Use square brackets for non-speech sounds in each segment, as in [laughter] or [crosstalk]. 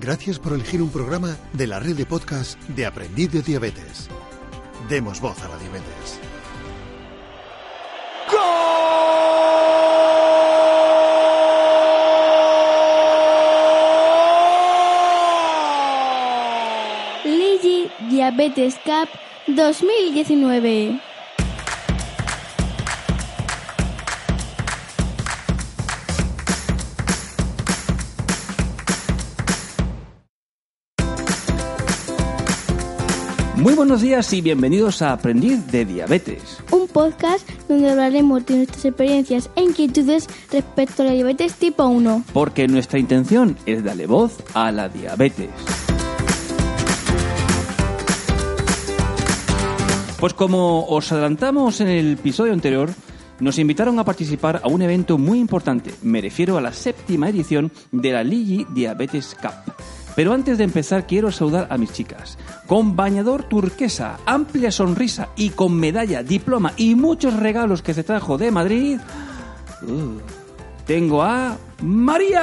Gracias por elegir un programa de la red de podcast de Aprendiz de Diabetes. Demos voz a la diabetes. Ligi Diabetes Cup 2019. Muy buenos días y bienvenidos a Aprendiz de Diabetes. Un podcast donde hablaremos de nuestras experiencias e inquietudes respecto a la diabetes tipo 1. Porque nuestra intención es darle voz a la diabetes. Pues como os adelantamos en el episodio anterior, nos invitaron a participar a un evento muy importante. Me refiero a la séptima edición de la Ligi Diabetes Cup. Pero antes de empezar quiero saludar a mis chicas. Con bañador turquesa, amplia sonrisa y con medalla, diploma y muchos regalos que se trajo de Madrid, uh, tengo a María.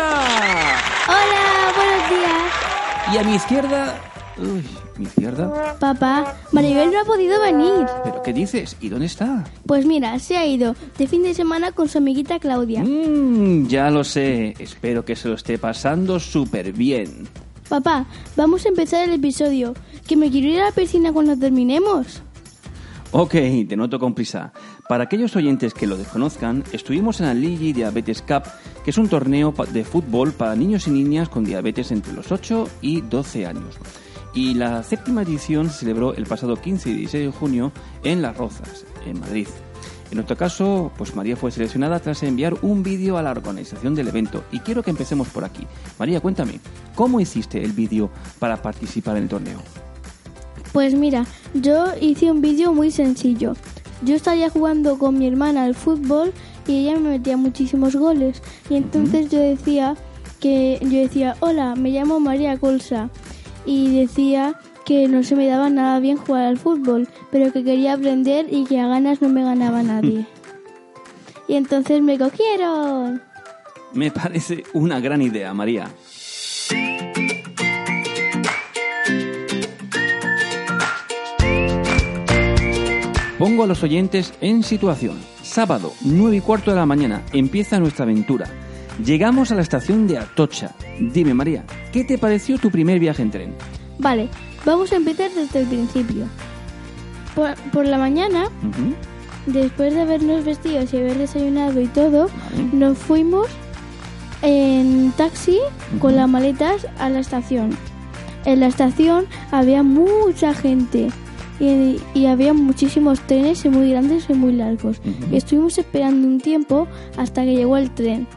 Hola, buenos días. Y a mi izquierda... Uy, ¿mi izquierda? Papá, Maribel no ha podido venir. ¿Pero qué dices? ¿Y dónde está? Pues mira, se ha ido de fin de semana con su amiguita Claudia. Mmm, ya lo sé. Espero que se lo esté pasando súper bien. Papá, vamos a empezar el episodio. Que me quiero ir a la piscina cuando terminemos. Ok, te noto con prisa. Para aquellos oyentes que lo desconozcan, estuvimos en la Ligi Diabetes Cup, que es un torneo de fútbol para niños y niñas con diabetes entre los 8 y 12 años. Y la séptima edición se celebró el pasado 15 y 16 de junio en Las Rozas, en Madrid. En nuestro caso, pues María fue seleccionada tras enviar un vídeo a la organización del evento. Y quiero que empecemos por aquí. María, cuéntame, ¿cómo hiciste el vídeo para participar en el torneo? Pues mira, yo hice un vídeo muy sencillo. Yo estaría jugando con mi hermana al fútbol y ella me metía muchísimos goles. Y entonces yo decía que yo decía, "Hola, me llamo María Colsa." Y decía que no se me daba nada bien jugar al fútbol, pero que quería aprender y que a ganas no me ganaba nadie. [laughs] y entonces me cogieron. Me parece una gran idea, María. Pongo a los oyentes en situación. Sábado, 9 y cuarto de la mañana, empieza nuestra aventura. Llegamos a la estación de Atocha. Dime, María, ¿qué te pareció tu primer viaje en tren? Vale, vamos a empezar desde el principio. Por, por la mañana Después de habernos vestido y haber desayunado y todo, Vale. nos fuimos en taxi con las maletas a la estación. En la estación había mucha gente y, y había muchísimos trenes y muy grandes y muy largos. Y estuvimos esperando un tiempo hasta que llegó el tren.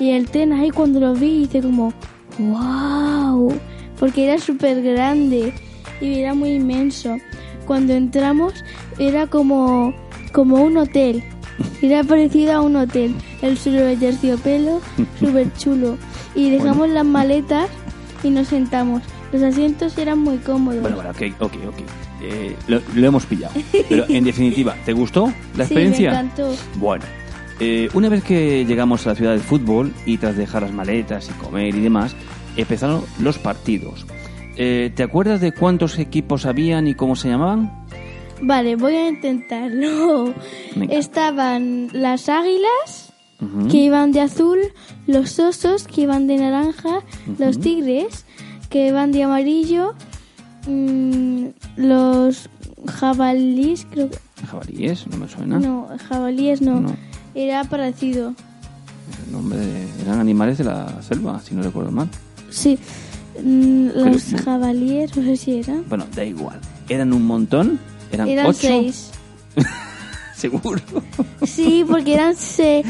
Y el tren ahí cuando lo vi hice como ¡Wow! Porque era súper grande y era muy inmenso. Cuando entramos era como, como un hotel. Era parecido a un hotel. El suelo de terciopelo, [laughs] súper chulo. Y dejamos las maletas y nos sentamos. Los asientos eran muy cómodos. Bueno, bueno, ok, ok, ok. Eh, lo, lo hemos pillado. Pero en [laughs] definitiva, ¿te gustó la experiencia? Sí, me encantó. Bueno, eh, una vez que llegamos a la ciudad del fútbol y tras dejar las maletas y comer y demás, empezaron los partidos. Eh, ¿Te acuerdas de cuántos equipos habían y cómo se llamaban? Vale, voy a intentarlo. Venga. Estaban las águilas, que iban de azul, los osos, que iban de naranja, los tigres, que iban de amarillo, mm, los jabalíes, creo que... Jabalíes, no me suena. No, jabalíes no. No. Era parecido. El nombre de- eran animales de la selva, si no recuerdo mal. Sí, los Creo- jabalíes, no sé si eran. Bueno, da igual. Eran un montón. Eran, Eran ocho. seis. [laughs] Seguro. Sí, porque eran se,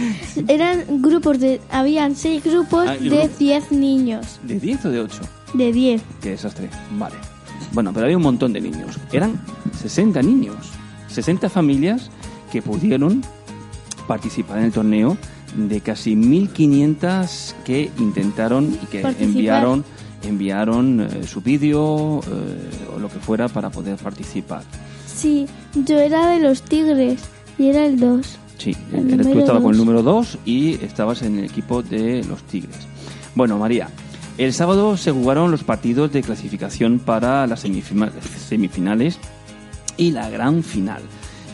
eran grupos de habían seis grupos Ah, ¿y de? 10 niños, ¿De 10 o de 8? de 10. Qué desastre. Vale. Bueno, pero había un montón de niños. Eran 60 niños. 60 familias que pudieron participar en el torneo de casi 1.500 que intentaron y que Participar. enviaron enviaron eh, su vídeo eh, o lo que fuera para poder participar. Sí, yo era de los Tigres y era el 2. Sí, El eres- tú estabas con el número 2 y estabas en el equipo de los Tigres. Bueno, María, el sábado se jugaron los partidos de clasificación para las semifinales y la gran final.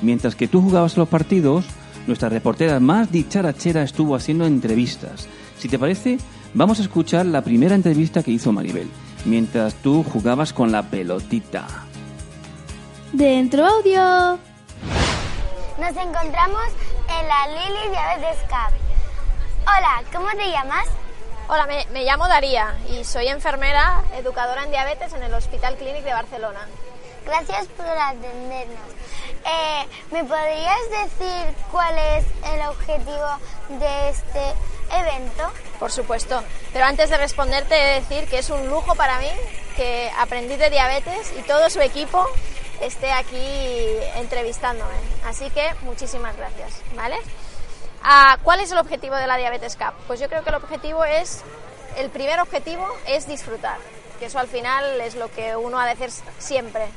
Mientras que tú jugabas los partidos, nuestra reportera más dicharachera estuvo haciendo entrevistas. Si te parece, vamos a escuchar la primera entrevista que hizo Maribel, mientras tú jugabas con la pelotita. Dentro audio. Nos encontramos en la Lily Diabetes Cup. Hola, ¿cómo te llamas? Hola, me, me llamo Daría y soy enfermera educadora en diabetes en el Hospital Clínic de Barcelona. Gracias por atendernos. Eh, ¿Me podrías decir cuál es el objetivo de este evento? Por supuesto. Pero antes de responderte, he de decir que es un lujo para mí que aprendiz de diabetes y todo su equipo esté aquí entrevistándome. Así que muchísimas gracias, ¿vale? Ah, ¿Cuál es el objetivo de la Diabetes Cup? Pues yo creo que el objetivo es, el primer objetivo es disfrutar, que eso al final es lo que uno ha de hacer siempre.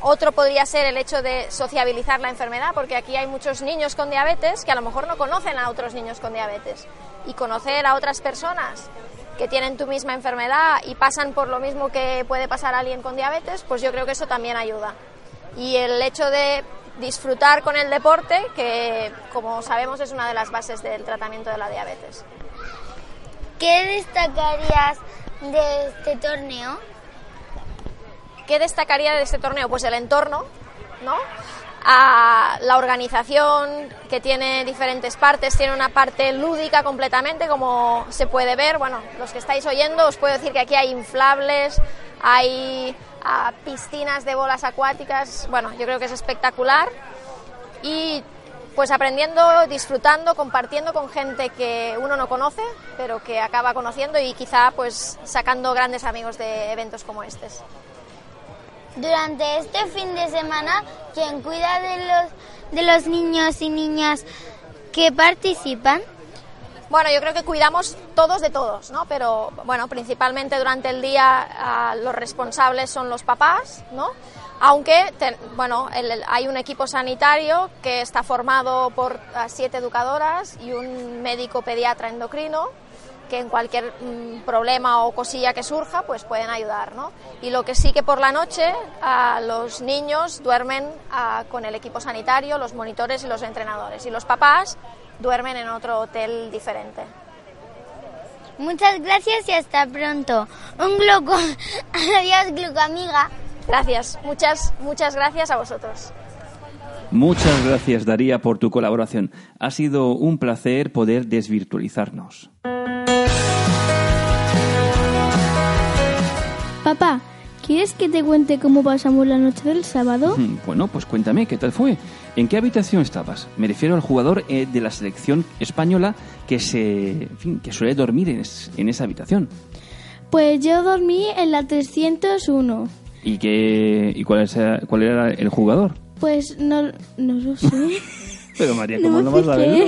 Otro podría ser el hecho de sociabilizar la enfermedad, porque aquí hay muchos niños con diabetes que a lo mejor no conocen a otros niños con diabetes. Y conocer a otras personas que tienen tu misma enfermedad y pasan por lo mismo que puede pasar alguien con diabetes, pues yo creo que eso también ayuda. Y el hecho de disfrutar con el deporte, que como sabemos es una de las bases del tratamiento de la diabetes. ¿Qué destacarías de este torneo? ¿Qué destacaría de este torneo? Pues el entorno, ¿no? A la organización que tiene diferentes partes, tiene una parte lúdica completamente, como se puede ver. Bueno, los que estáis oyendo, os puedo decir que aquí hay inflables, hay ah, piscinas de bolas acuáticas. Bueno, yo creo que es espectacular. Y pues aprendiendo, disfrutando, compartiendo con gente que uno no conoce, pero que acaba conociendo y quizá pues sacando grandes amigos de eventos como estos. Durante este fin de semana, ¿quién cuida de los, de los niños y niñas que participan? Bueno, yo creo que cuidamos todos de todos, ¿no? Pero bueno, principalmente durante el día ah, los responsables son los papás, ¿no? Aunque, te- bueno, el- hay un equipo sanitario que está formado por ah, siete educadoras y un médico pediatra endocrino que en cualquier mm, problema o cosilla que surja, pues pueden ayudar, ¿no? Y lo que sí que por la noche ah, los niños duermen ah, con el equipo sanitario, los monitores y los entrenadores. Y los papás duermen en otro hotel diferente. Muchas gracias y hasta pronto. Un gloco. [laughs] Adiós, glucoamiga. Gracias, muchas, muchas gracias a vosotros. Muchas gracias, Daría, por tu colaboración. Ha sido un placer poder desvirtualizarnos. Papá, ¿quieres que te cuente cómo pasamos la noche del sábado? Mm, Bueno, pues cuéntame, ¿qué tal fue? ¿En qué habitación estabas? Me refiero al jugador eh, de la selección española que se, en fin, que suele dormir en, es- en esa habitación. Pues yo dormí en la 301. ¿Y, qué, y cuál, es, cuál era el jugador? Pues no, no lo sé. [laughs] Pero María, No ¿cómo me no vas a verlo?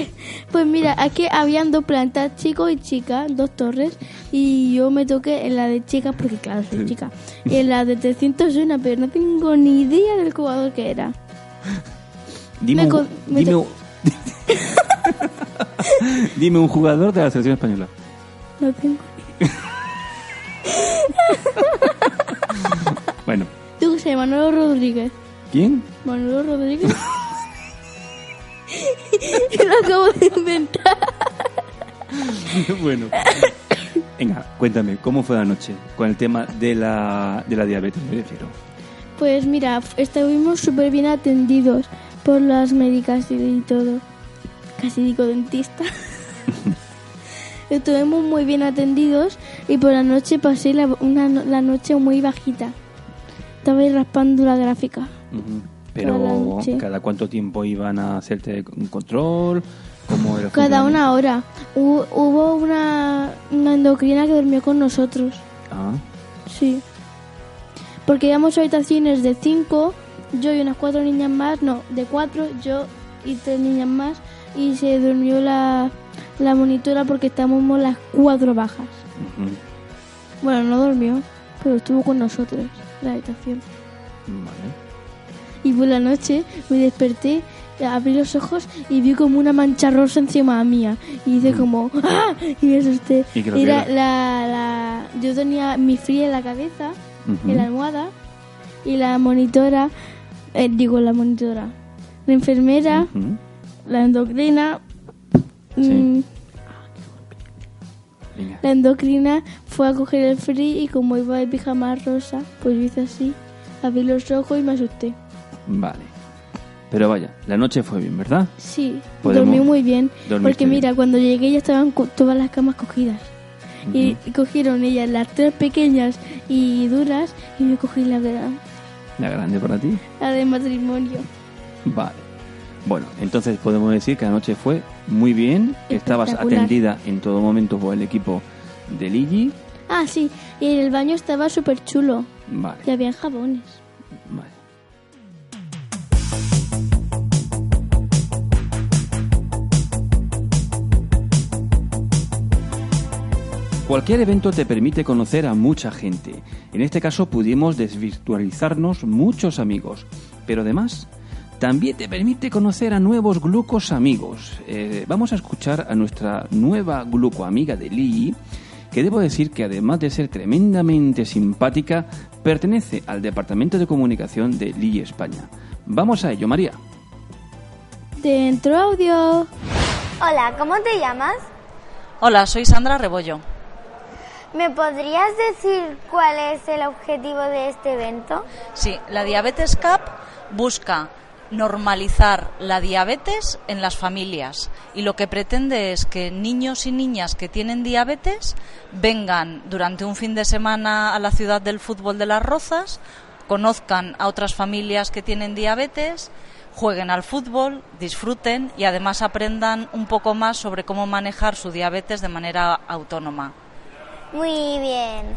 Pues mira, aquí habían dos plantas, chico y chica, dos torres, y yo me toqué en la de chica, porque claro, soy chica, y en la de 301, pero no tengo ni idea del jugador que era. Dime, Me un, con- me dime, [laughs] dime un jugador de la selección española. No tengo. [laughs] Bueno, ¿Tú qué sé? Manolo Rodríguez. ¿quién? Manolo Rodríguez. [laughs] [laughs] lo acabo de inventar. [laughs] bueno. Venga, cuéntame, ¿cómo fue la noche con el tema de la, de la diabetes? Me refiero. Pues mira, estuvimos súper bien atendidos por las médicas y todo. Casi digo dentista. Estuvimos muy bien atendidos y por la noche pasé la, una, la noche muy bajita. Estaba ahí raspando la gráfica. Pero Cada noche. ¿cada cuánto tiempo iban a hacerte un control? ¿Cómo era Cada una hora. Hubo, hubo una, una endocrina que durmió con nosotros. Ah, Sí. Porque íbamos a habitaciones de cinco, yo y unas cuatro niñas más, no, de cuatro, yo y tres niñas más, y se durmió la, la monitora porque estábamos las cuatro bajas. Bueno, no durmió, pero estuvo con nosotros la habitación. Vale. Y por la noche me desperté, abrí los ojos y vi como una mancha rosa encima mía. Y hice como [laughs] ¡Ah! Y me asusté. ¿Y qué lo que Era era? la, la- Yo tenía mi fría en la cabeza, Ujú. en la almohada, y la monitora, eh, digo la monitora, la enfermera, Ujú. la endocrina. Sí. mm, La endocrina fue a coger el free y como iba de pijama rosa, pues yo hice así, abrí los ojos y me asusté. Vale. Pero vaya, la noche fue bien, ¿verdad? Sí, Podemos- dormí muy bien. Porque bien. mira, cuando llegué ya estaban todas las camas cogidas. Y cogieron ellas las tres pequeñas y duras y yo cogí la gran, La grande para ti. la de matrimonio. Vale. Bueno, entonces podemos decir que la noche fue muy bien, estabas atendida en todo momento por el equipo de Ligi. Ah, sí, y el baño estaba súper chulo. Vale, Y había jabones. vale. Cualquier evento te permite conocer a mucha gente. En este caso pudimos desvirtualizarnos muchos amigos. Pero además, también te permite conocer a nuevos glucos amigos. Eh, vamos a escuchar a nuestra nueva gluco amiga de Lee, que debo decir que además de ser tremendamente simpática, pertenece al Departamento de Comunicación de Lee España. Vamos a ello, María. Dentro audio. Hola, ¿cómo te llamas? Hola, soy Sandra Rebollo. ¿Me podrías decir cuál es el objetivo de este evento? Sí, la Diabetes Cup busca normalizar la diabetes en las familias y lo que pretende es que niños y niñas que tienen diabetes vengan durante un fin de semana a la ciudad del fútbol de las Rozas, conozcan a otras familias que tienen diabetes, jueguen al fútbol, disfruten y además aprendan un poco más sobre cómo manejar su diabetes de manera autónoma. Muy bien.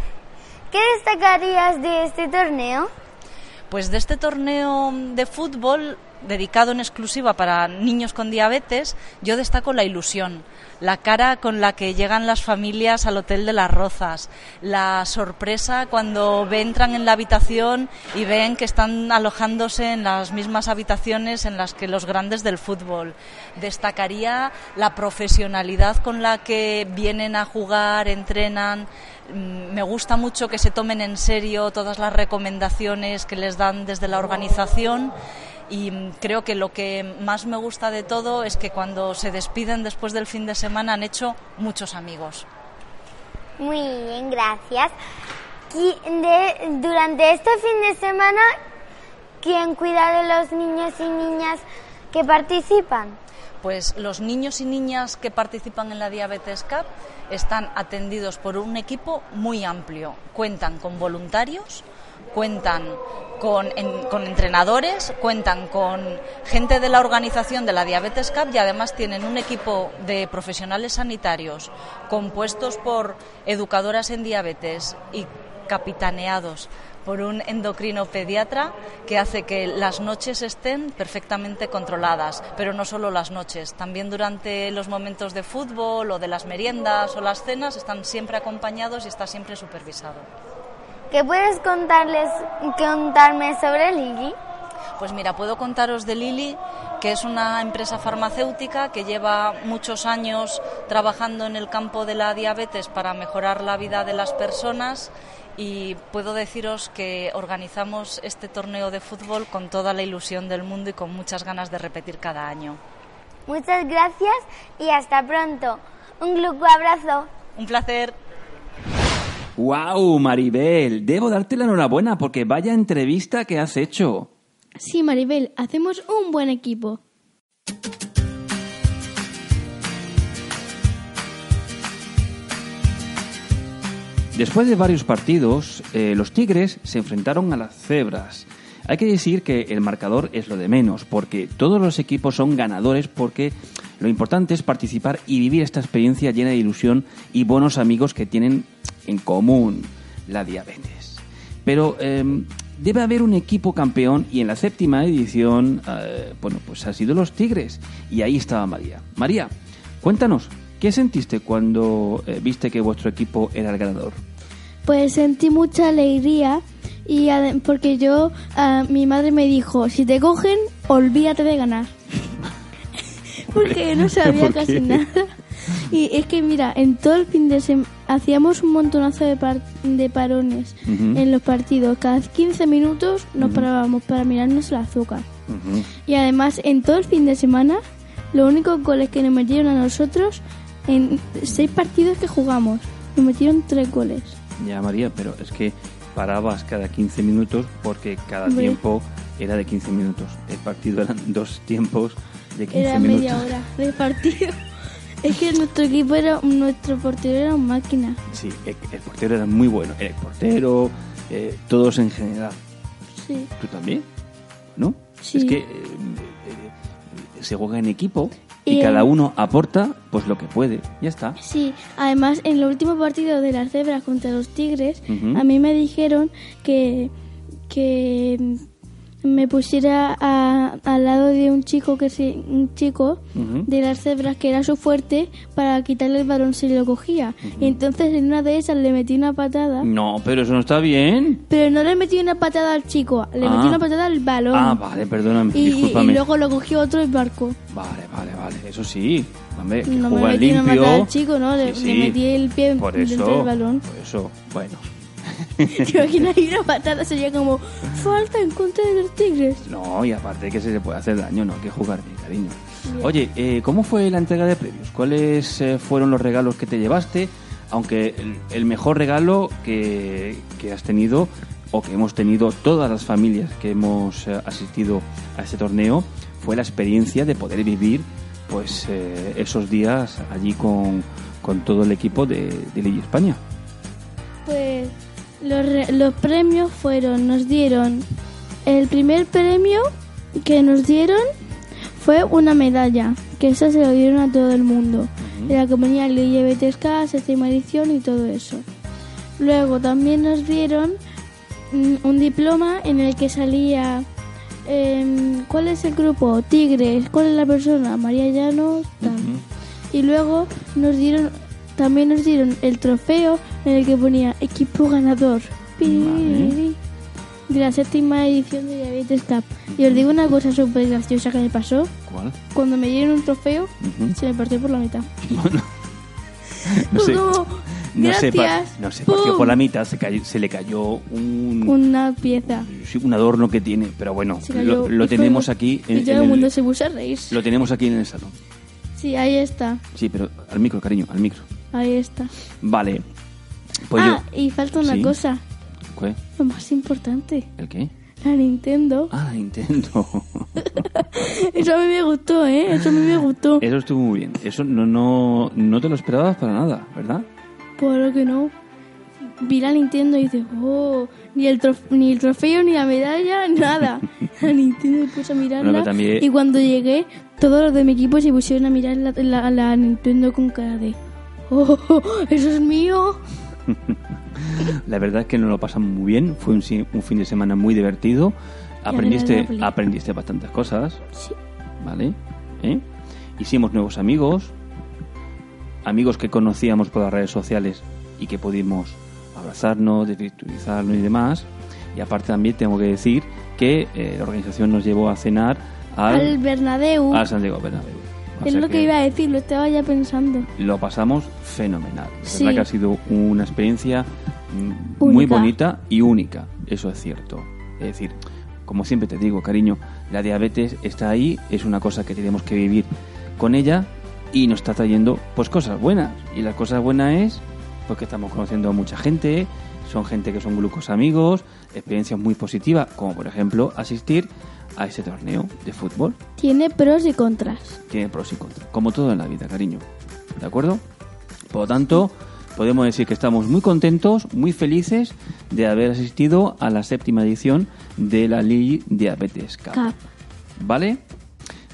¿Qué destacarías de este torneo? Pues de este torneo de fútbol dedicado en exclusiva para niños con diabetes, yo destaco la ilusión, la cara con la que llegan las familias al Hotel de las Rozas, la sorpresa cuando entran en la habitación y ven que están alojándose en las mismas habitaciones en las que los grandes del fútbol. Destacaría la profesionalidad con la que vienen a jugar, entrenan, Mm, Me gusta mucho que se tomen en serio todas las recomendaciones que les dan desde la organización y creo que lo que más me gusta de todo es que cuando se despiden después del fin de semana han hecho muchos amigos. Muy bien, gracias. De- durante este fin de semana, ¿quién cuida de los niños y niñas que participan? Pues los niños y niñas que participan en la Diabetes Cup están atendidos por un equipo muy amplio. Cuentan con voluntarios, cuentan con, con entrenadores, cuentan con gente de la organización de la Diabetes Cup y además tienen un equipo de profesionales sanitarios compuestos por educadoras en diabetes y capitaneados por un endocrino pediatra que hace que las noches estén perfectamente controladas, pero no solo las noches, también durante los momentos de fútbol o de las meriendas o las cenas están siempre acompañados y está siempre supervisado. ¿Qué puedes contarles, contarme sobre Lili? Pues mira, puedo contaros de Lili, que es una empresa farmacéutica que lleva muchos años trabajando en el campo de la diabetes para mejorar la vida de las personas y puedo deciros que organizamos este torneo de fútbol con toda la ilusión del mundo y con muchas ganas de repetir cada año. Muchas gracias y hasta pronto. Un gluco abrazo. Un placer. ¡Wow, Maribel! Debo darte la enhorabuena porque vaya entrevista que has hecho. Sí, Maribel, hacemos un buen equipo. Después de varios partidos, eh, los Tigres se enfrentaron a las Cebras. Hay que decir que el marcador es lo de menos, porque todos los equipos son ganadores porque lo importante es participar y vivir esta experiencia llena de ilusión y buenos amigos que tienen en común la diabetes. Pero em, debe haber un equipo campeón y en la séptima edición, eh, bueno, pues ha sido los Tigres y ahí estaba María. María, cuéntanos, ¿qué sentiste cuando eh, viste que vuestro equipo era el ganador? Pues sentí mucha alegría y porque yo, ah, mi madre me dijo, si te cogen, olvídate de ganar. [laughs] porque no [laughs] sabía ¿Por casi nada. Y es que mira, en todo el fin de semana hacíamos un montonazo de, par- de parones en los partidos. Cada 15 minutos nos parábamos para mirarnos el azúcar. Y además, en todo el fin de semana, los únicos goles que nos metieron a nosotros, en seis partidos que jugamos, nos metieron tres goles. Ya, María, pero es que parabas cada 15 minutos porque cada tiempo era de 15 minutos. El partido eran dos tiempos de 15 Era minutos. media hora de partido. [laughs] Es que nuestro equipo era, nuestro portero era una máquina. Sí, el, el portero era muy bueno. El portero, eh, todos en general. Sí. ¿Tú también? ¿No? Sí. Es que eh, eh, se juega en equipo y, Y, cada eh, uno aporta pues lo que puede. Ya está. Sí, además en el último partido de las cebras contra los tigres, a mí me dijeron que, que me pusiera a- al lado de un chico que se, un chico de las cebras que era su fuerte para quitarle el balón si lo cogía. Y entonces en una de esas le metí una patada, No, pero eso no está bien. pero no le metí una patada al chico, le Ah. metí una patada al balón. Ah, vale, perdóname, y, y discúlpame. luego lo cogió otro y marcó. Vale, vale, vale. Eso sí. Hombre, que No me metí una limpio. patada al chico, ¿no? Le, Sí, le sí. metí el pie Por dentro eso, del balón. Por eso, bueno. [laughs] ¿Te imaginas ahí una patada? Sería como falta en contra de los tigres. No, y aparte que se le puede hacer daño, no hay que jugar bien, cariño. Oye, eh, ¿cómo fue la entrega de premios? ¿Cuáles eh, fueron los regalos que te llevaste? Aunque el, el mejor regalo que, que has tenido o que hemos tenido todas las familias que hemos eh, asistido a este torneo fue la experiencia de poder vivir pues eh, esos días allí con, con todo el equipo de, de Liga España. Los, re- los premios fueron, nos dieron, el primer premio que nos dieron fue una medalla, que esa se lo dieron a todo el mundo, de la ponía LGBTSK, séptima edición y todo eso. Luego también nos dieron mm, un diploma en el que salía em, cuál es el grupo, Tigres, cuál es la persona, María Llanos, tal. Y luego nos dieron, también nos dieron el trofeo en el que ponía equipo ganador. Piriri, De la séptima edición de Diabetes Cup. Y os digo una cosa súper graciosa que me pasó. ¿Cuál? Cuando me dieron un trofeo, Ujú. se me partió por la mitad. [laughs] No sé, Como, no se, no se partió por la mitad, se, cayó- se le cayó un, Una pieza. un adorno que tiene, pero bueno, lo, lo tenemos aquí en, Y todo en el mundo se puso a reírse. lo tenemos aquí en el salón. Sí, ahí está. Sí, pero al micro, cariño, al micro. Ahí está. Vale. Pues ah, yo. y falta una Sí. cosa. ¿Qué? Lo más importante. ¿El qué? La Nintendo. Ah, Nintendo. [laughs] Eso a mí me gustó, ¿eh? Eso a mí me gustó. Eso estuvo muy bien. Eso no, no, no te lo esperabas para nada, ¿verdad? Por lo que no. Vi la Nintendo y dice, oh, ni el, trof- ni el trofeo, ni la medalla, nada. [laughs] La Nintendo me puse a mirarla. También- Y cuando llegué, todos los de mi equipo se pusieron a mirar la, la- la Nintendo con cara de, oh, eso es mío. [laughs] La verdad es que nos lo pasamos muy bien. Fue un, un fin de semana muy divertido. Aprendiste, aprendiste bastantes cosas. Sí. ¿Vale? ¿Eh? Hicimos nuevos amigos. Amigos que conocíamos por las redes sociales y que pudimos abrazarnos, desvirtualizarnos y demás. Y aparte también tengo que decir que eh, la organización nos llevó a cenar al, Al Bernabéu. al Santiago Bernabéu. O es lo que iba a decir, lo estaba ya pensando. lo pasamos fenomenal. Sí. verdad que ha sido una experiencia mm, muy bonita y única, eso es cierto. Es decir, como siempre te digo, cariño, la diabetes está ahí, es una cosa que tenemos que vivir con ella y nos está trayendo pues cosas buenas. Y la cosa buena es pues que estamos conociendo a mucha gente, son gente que son glucos amigos, experiencias muy positivas, como por ejemplo asistir a ese torneo de fútbol Tiene pros y contras. tiene pros y contras, como todo en la vida, cariño. ¿De acuerdo? Por lo tanto, podemos decir que estamos muy contentos, muy felices de haber asistido a la séptima edición de la Lille Diabetes Cup. ¿Vale?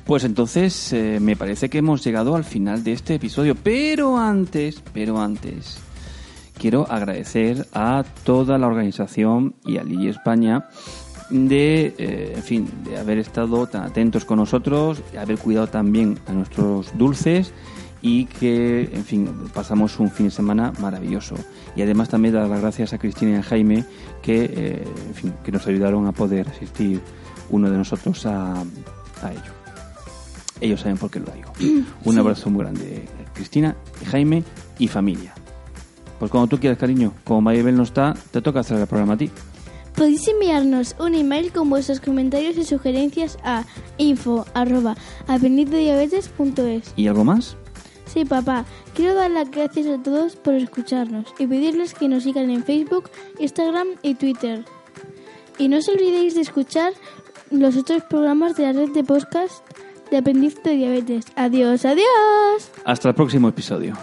Pues entonces eh, me parece que hemos llegado al final de este episodio, pero antes, pero antes, quiero agradecer a toda la organización y a Lille España de, eh, en fin, de haber estado tan atentos con nosotros, de haber cuidado también a nuestros dulces y que, en fin, pasamos un fin de semana maravilloso. Y además también dar las gracias a Cristina y a Jaime que, eh, en fin, que nos ayudaron a poder asistir uno de nosotros a, a ello. Ellos saben por qué lo digo. [clears throat] Un abrazo muy grande, Cristina, Jaime y familia. Pues cuando tú quieras, cariño, como Maribel no está, te toca hacer el programa a ti. Podéis enviarnos un email con vuestros comentarios y sugerencias a info.aprendizdediabetes.es. ¿Y algo más? Sí, papá, quiero dar las gracias a todos por escucharnos y pedirles que nos sigan en Facebook, Instagram y Twitter. Y no os olvidéis de escuchar los otros programas de la red de podcast de Aprendiz de Diabetes. Adiós, adiós. Hasta el próximo episodio.